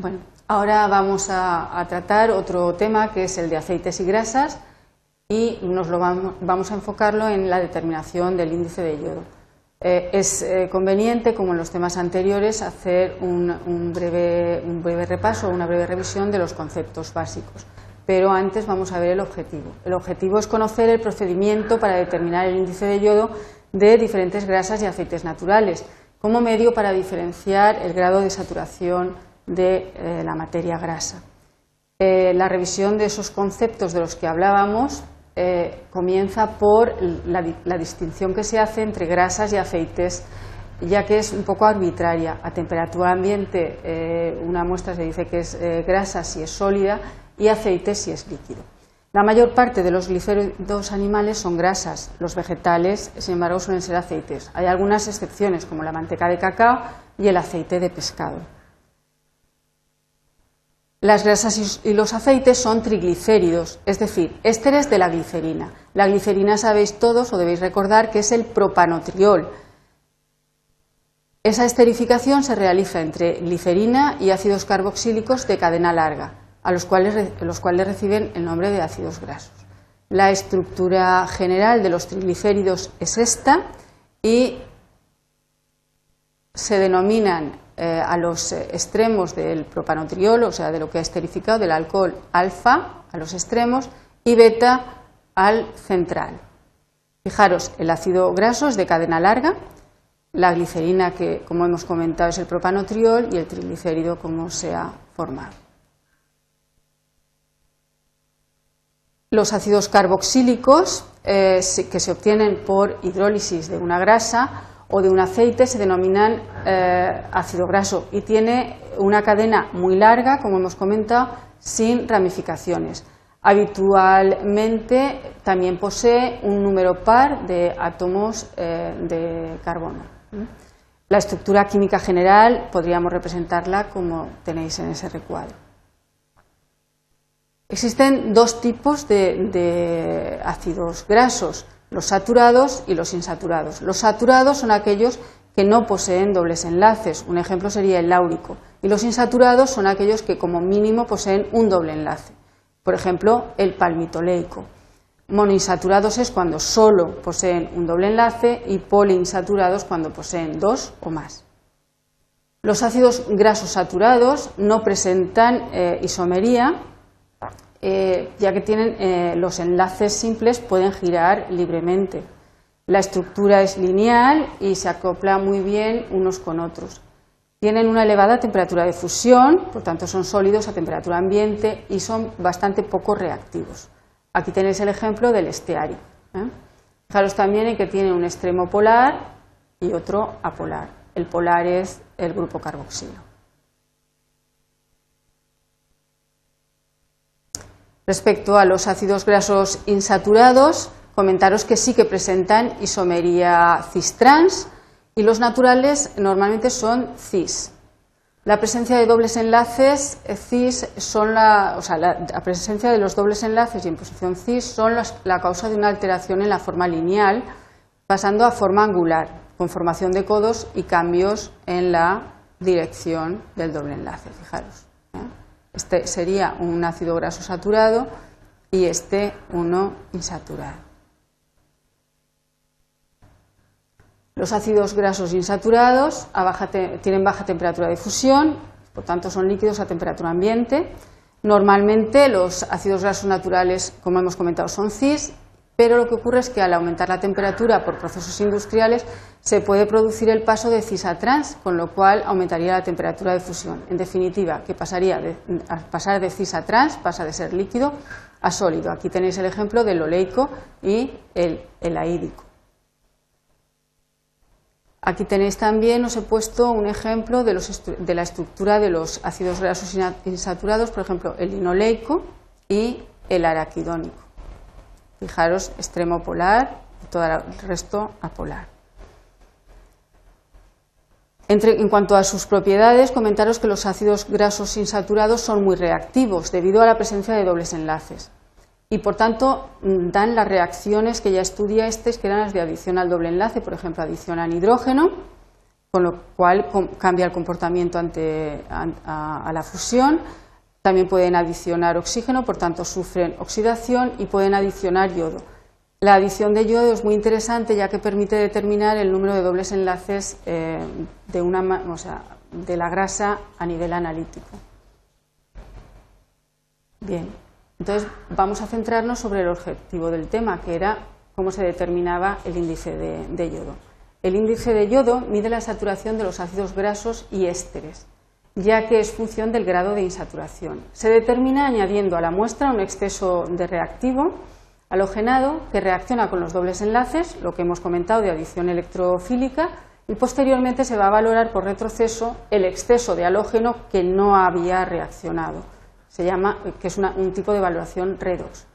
Bueno, ahora vamos a, tratar otro tema que es el de aceites y grasas y nos lo vamos, a enfocarlo en la determinación del índice de yodo. Eh, es eh, conveniente, como en los temas anteriores, hacer un, breve, un breve repaso, una breve revisión de los conceptos básicos. Pero antes vamos a ver el objetivo. El objetivo es conocer el procedimiento para determinar el índice de yodo de diferentes grasas y aceites naturales, como medio para diferenciar el grado de saturación de eh, la materia grasa. Eh, la revisión de esos conceptos de los que hablábamos eh, comienza por la, distinción que se hace entre grasas y aceites, ya que es un poco arbitraria. A temperatura ambiente una muestra se dice que es grasa si es sólida y aceite si es líquido. La mayor parte de los gliféridos animales son grasas, los vegetales, sin embargo, suelen ser aceites. Hay algunas excepciones, como la manteca de cacao y el aceite de pescado. Las grasas y los aceites son triglicéridos, es decir, ésteres de la glicerina. La glicerina sabéis todos o debéis recordar que es el propanotriol. Esa esterificación se realiza entre glicerina y ácidos carboxílicos de cadena larga, a los cuales, los cuales reciben el nombre de ácidos grasos. La estructura general de los triglicéridos es esta y se denominan eh, a los eh, extremos del propanotriol, o sea, de lo que ha esterificado, del alcohol alfa a los extremos y beta al central. Fijaros, el ácido graso es de cadena larga, la glicerina, que como hemos comentado es el propanotriol, y el triglicérido, como se ha formado. Los ácidos carboxílicos, eh, que se obtienen por hidrólisis de una grasa, o de un aceite se denominan eh, ácido graso y tiene una cadena muy larga, como hemos comentado, sin ramificaciones. Habitualmente también posee un número par de átomos eh, de carbono. La estructura química general podríamos representarla como tenéis en ese recuadro. Existen dos tipos de ácidos grasos los saturados y los insaturados. Los saturados son aquellos que no poseen dobles enlaces, un ejemplo sería el láurico, y los insaturados son aquellos que como mínimo poseen un doble enlace, por ejemplo el palmitoleico. Monoinsaturados es cuando solo poseen un doble enlace y poliinsaturados cuando poseen dos o más. Los ácidos grasos saturados no presentan eh, isomería eh, ya que tienen eh, los enlaces simples pueden girar libremente. La estructura es lineal y se acopla muy bien unos con otros. Tienen una elevada temperatura de fusión, por tanto son sólidos a temperatura ambiente y son bastante poco reactivos. Aquí tenéis el ejemplo del esteario. ¿eh? Fijaros también en que tiene un extremo polar y otro apolar. El polar es el grupo carboxilo. Respecto a los ácidos grasos insaturados, comentaros que sí que presentan isomería cis-trans y los naturales normalmente son cis. La presencia de dobles enlaces cis son la, o sea, la, presencia de los dobles enlaces y en posición cis son la causa de una alteración en la forma lineal, pasando a forma angular, con formación de codos y cambios en la dirección del doble enlace. Fijaros. Este sería un ácido graso saturado y este uno insaturado. Los ácidos grasos insaturados tienen baja temperatura de fusión, por tanto son líquidos a temperatura ambiente. Normalmente los ácidos grasos naturales, como hemos comentado, son cis pero lo que ocurre es que al aumentar la temperatura por procesos industriales se puede producir el paso de cis a trans, con lo cual aumentaría la temperatura de fusión. En definitiva, que pasaría de, pasar de cis a trans, pasa de ser líquido a sólido. Aquí tenéis el ejemplo del oleico y el, el aídico. Aquí tenéis también, os he puesto un ejemplo de, de, la estructura de los ácidos grasos insaturados, por ejemplo, el linoleico y el araquidónico. Fijaros, extremo polar y todo el resto apolar. en cuanto a sus propiedades, comentaros que los ácidos grasos insaturados son muy reactivos debido a la presencia de dobles enlaces y por tanto dan las reacciones que ya estudiasteis, que eran las de adición al doble enlace, por ejemplo, adición a nitrógeno con lo cual cambia el comportamiento ante a la fusión. También pueden adicionar oxígeno, por tanto sufren oxidación y pueden adicionar yodo. La adición de yodo es muy interesante ya que permite determinar el número de dobles enlaces eh, de, la grasa a nivel analítico. Bien, entonces vamos a centrarnos sobre el objetivo del tema, que era cómo se determinaba el índice de yodo. El índice de yodo mide la saturación de los ácidos grasos y ésteres, ya que es función del grado de insaturación. Se determina añadiendo a la muestra un exceso de reactivo halogenado que reacciona con los dobles enlaces, lo que hemos comentado de adición electrofílica, y posteriormente se va a valorar por retroceso el exceso de halógeno que no había reaccionado. Se llama, que es un tipo de valoración redox.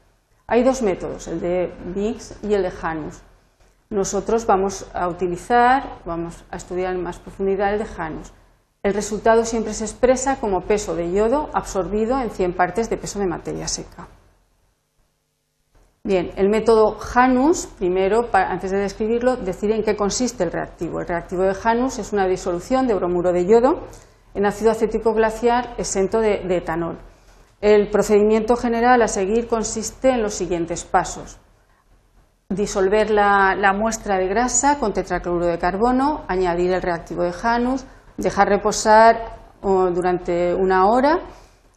Hay dos métodos, el de Biggs y el de Janus. Nosotros vamos a utilizar, vamos a estudiar en más profundidad el de Janus. El resultado siempre se expresa como peso de yodo absorbido en 100 partes de peso de materia seca. Bien, el método Janus, primero, antes de describirlo, decir en qué consiste el reactivo. El reactivo de Janus es una disolución de bromuro de yodo en ácido acético glaciar exento de, etanol. El procedimiento general a seguir consiste en los siguientes pasos. Disolver la, la muestra de grasa con tetracloruro de carbono, añadir el reactivo de Janus, dejar reposar durante una hora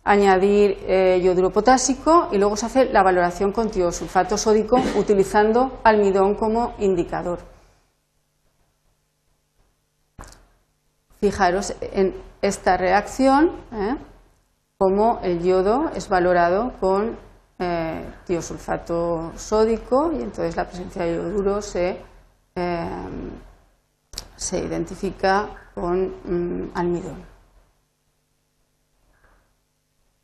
añadir eh, yoduro potásico y luego se hace la valoración con tiosulfato sódico utilizando almidón como indicador. Fijaros en esta reacción, ¿eh? como el yodo es valorado con eh, tiosulfato sódico y entonces la presencia de yoduro se, se identifica con mm, almidón.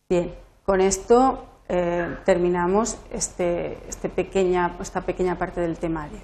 Bien, con esto eh, terminamos este, este esta pequeña parte del temario.